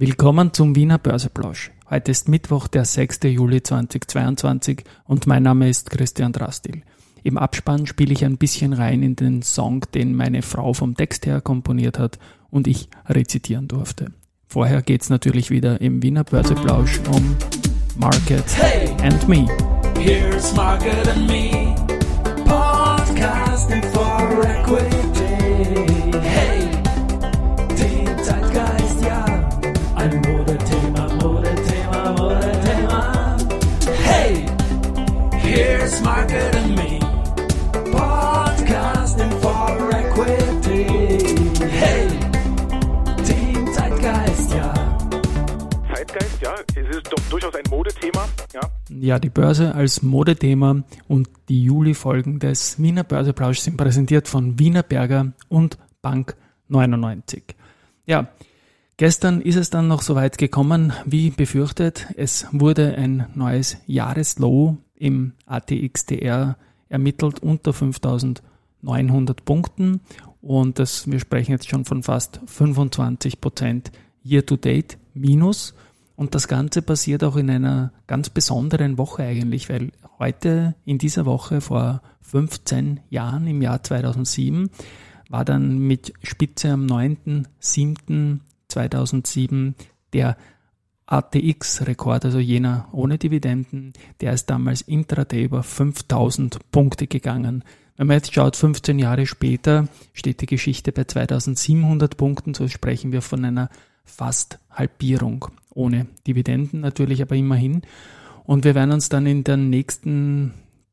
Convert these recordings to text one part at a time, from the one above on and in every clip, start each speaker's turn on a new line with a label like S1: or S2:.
S1: Willkommen zum Wiener Börseplausch. Heute ist Mittwoch, der 6. Juli 2022 und mein Name ist Christian Drastil. Im Abspann spiele ich ein bisschen rein in den Song, den meine Frau vom Text her komponiert hat und ich rezitieren durfte. Vorher geht's natürlich wieder im Wiener Börseplausch um Market hey, and Me. Here's Market and Me, podcasting for equity.
S2: Ja,
S1: die Börse als Modethema und die Juli-Folgen des Wiener Börseplausch sind präsentiert von Wiener Berger und Bank 99. Ja, Gestern ist es dann noch so weit gekommen, wie befürchtet. Es wurde ein neues Jahreslow im ATXDR ermittelt unter 5900 Punkten und das, wir sprechen jetzt schon von fast 25 Prozent Year-to-Date minus und das Ganze passiert auch in einer ganz besonderen Woche eigentlich, weil heute in dieser Woche vor 15 Jahren im Jahr 2007 war dann mit Spitze am 9.7.2007 der ATX-Rekord, also jener ohne Dividenden, der ist damals intraday über 5000 Punkte gegangen. Wenn man jetzt schaut, 15 Jahre später steht die Geschichte bei 2700 Punkten, so sprechen wir von einer fast Halbierung. Ohne Dividenden natürlich, aber immerhin. Und wir werden uns dann in den nächsten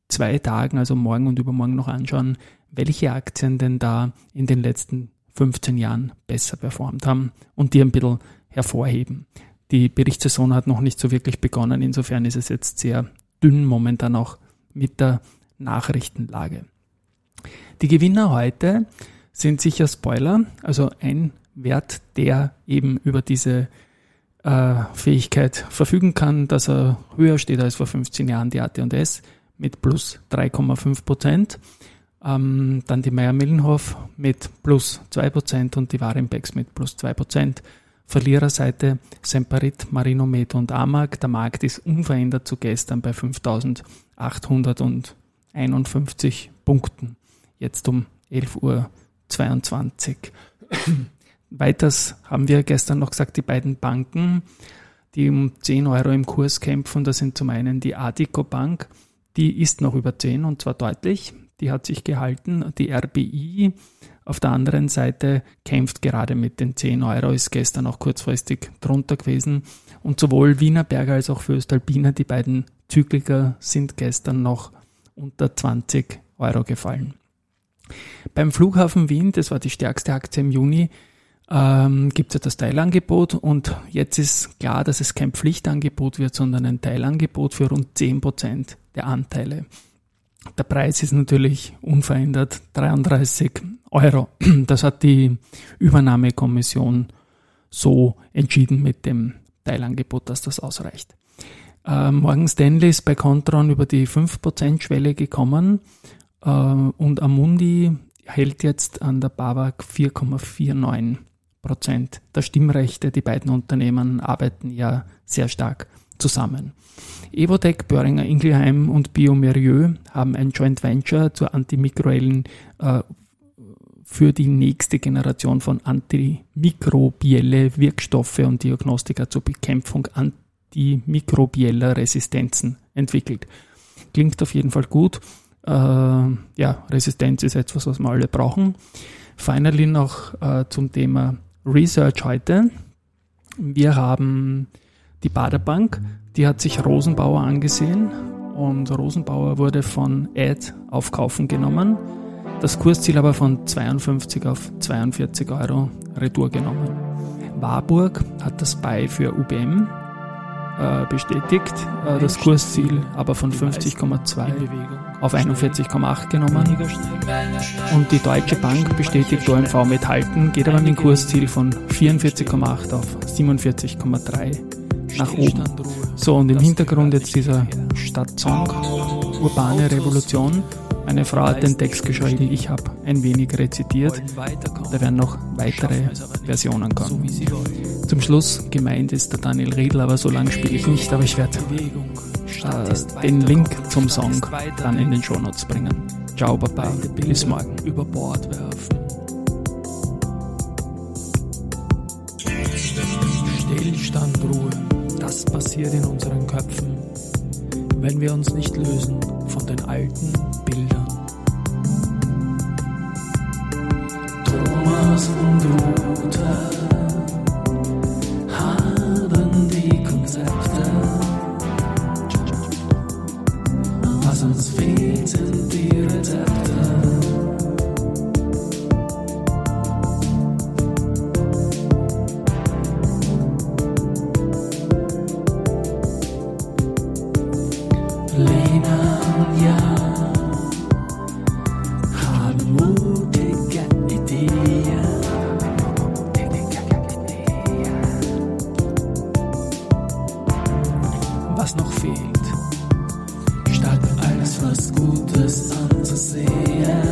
S1: zwei Tagen, also morgen und übermorgen noch anschauen, welche Aktien denn da in den letzten 15 Jahren besser performt haben und die ein bisschen hervorheben. Die Berichtssaison hat noch nicht so wirklich begonnen. Insofern ist es jetzt sehr dünn momentan auch mit der Nachrichtenlage. Die Gewinner heute sind sicher Spoiler, also ein Wert, der eben über diese äh, Fähigkeit verfügen kann, dass er höher steht als vor 15 Jahren, die AT&S mit plus 3,5 Prozent. Ähm, dann die Meier-Millenhof mit plus 2 Prozent und die Warenbecks mit plus 2 Prozent. Verliererseite Semperit, Marinomed und Amag. Der Markt ist unverändert zu gestern bei 5.851 Punkten. Jetzt um 11.22 Uhr. Weiters haben wir gestern noch gesagt, die beiden Banken, die um 10 Euro im Kurs kämpfen, das sind zum einen die Adico Bank, die ist noch über 10 und zwar deutlich, die hat sich gehalten. Die RBI auf der anderen Seite kämpft gerade mit den 10 Euro, ist gestern auch kurzfristig drunter gewesen. Und sowohl Wienerberger als auch Föstalpiner, die beiden Zykliker, sind gestern noch unter 20 Euro gefallen. Beim Flughafen Wien, das war die stärkste Aktie im Juni, ähm, gibt es ja das Teilangebot und jetzt ist klar, dass es kein Pflichtangebot wird, sondern ein Teilangebot für rund 10% der Anteile. Der Preis ist natürlich unverändert 33 Euro. Das hat die Übernahmekommission so entschieden mit dem Teilangebot, dass das ausreicht. Äh, Morgan Stanley ist bei Contron über die 5%-Schwelle gekommen äh, und Amundi hält jetzt an der BAWAG 4,49 der Stimmrechte. Die beiden Unternehmen arbeiten ja sehr stark zusammen. Evotec, Böhringer Ingelheim und Biomerieux haben ein Joint Venture zur antimikroellen äh, für die nächste Generation von antimikrobielle Wirkstoffe und Diagnostika zur Bekämpfung antimikrobieller Resistenzen entwickelt. Klingt auf jeden Fall gut. Äh, ja, Resistenz ist etwas, was wir alle brauchen. Finally noch äh, zum Thema Research heute. Wir haben die Baderbank, die hat sich Rosenbauer angesehen und Rosenbauer wurde von Ad auf Kaufen genommen. Das Kursziel aber von 52 auf 42 Euro Retour genommen. Warburg hat das Buy für UBM äh, bestätigt, äh, das Kursziel aber von 50,2 auf 41,8 genommen. Und die Deutsche Bank bestätigt OMV mit Halten, geht aber mit dem Kursziel von 44,8 auf 47,3 nach oben. So, und im Hintergrund jetzt dieser Stadtsong, Urbane Revolution. Meine Frau hat den Text geschrieben, ich habe ein wenig rezitiert. Da werden noch weitere Versionen kommen. Zum Schluss, gemeint ist der Daniel Riedl, aber so lange spiele ich nicht, aber ich werde äh, den Link zum Song dann in den Shownotes bringen. Ciao, Baba, bis morgen.
S2: Über Bord werfen. Stillstand, Ruhe, das passiert in unseren Köpfen, wenn wir uns nicht lösen von den alten Bildern. Thomas und Rute Was uns sind die Rezepte. Was noch fehlt, just unto see.